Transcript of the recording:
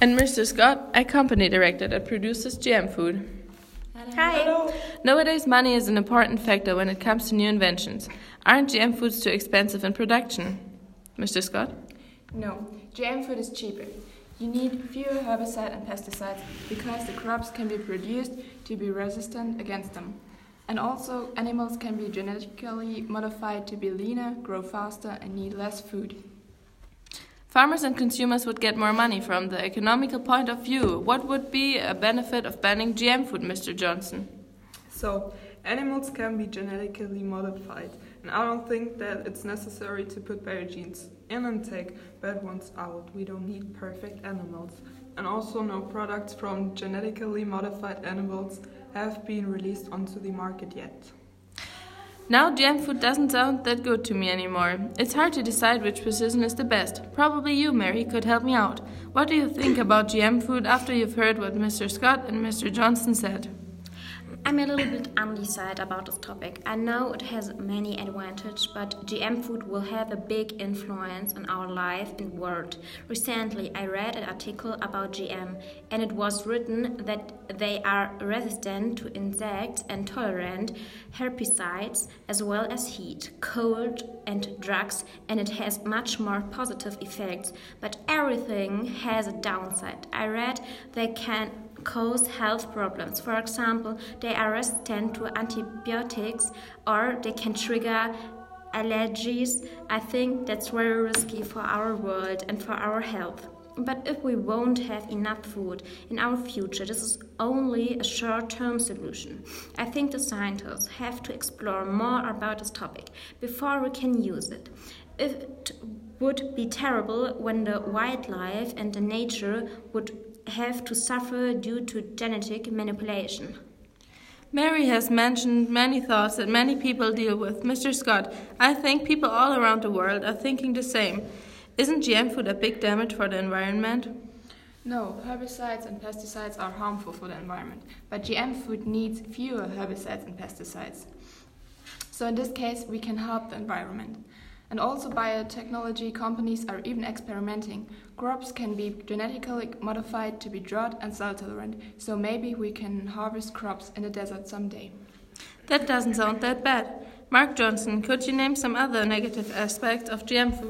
And Mr. Scott, a company director that produces GM food. Hi. Hello. Nowadays, money is an important factor when it comes to new inventions. Aren't GM foods too expensive in production? Mr. Scott? No, GM food is cheaper. You need fewer herbicides and pesticides because the crops can be produced to be resistant against them. And also, animals can be genetically modified to be leaner, grow faster, and need less food. Farmers and consumers would get more money from the economical point of view. What would be a benefit of banning GM food, Mr. Johnson? So, animals can be genetically modified, and I don't think that it's necessary to put better genes in and take bad ones out. We don't need perfect animals. And also, no products from genetically modified animals have been released onto the market yet. Now, GM food doesn't sound that good to me anymore. It's hard to decide which position is the best. Probably you, Mary, could help me out. What do you think about GM food after you've heard what Mr. Scott and Mr. Johnson said? I'm a little bit undecided about this topic. I know it has many advantages, but GM food will have a big influence on our life and world. Recently, I read an article about GM, and it was written that they are resistant to insects and tolerant herbicides as well as heat, cold, and drugs, and it has much more positive effects. But everything has a downside. I read they can cause health problems. For example, they are resistant to antibiotics or they can trigger allergies. I think that's very risky for our world and for our health. But if we won't have enough food in our future, this is only a short term solution. I think the scientists have to explore more about this topic before we can use it. It would be terrible when the wildlife and the nature would have to suffer due to genetic manipulation. Mary has mentioned many thoughts that many people deal with. Mr. Scott, I think people all around the world are thinking the same. Isn't GM food a big damage for the environment? No, herbicides and pesticides are harmful for the environment, but GM food needs fewer herbicides and pesticides. So, in this case, we can help the environment. And also, biotechnology companies are even experimenting. Crops can be genetically modified to be drought and salt tolerant, so maybe we can harvest crops in the desert someday. That doesn't sound that bad. Mark Johnson, could you name some other negative aspects of GM food?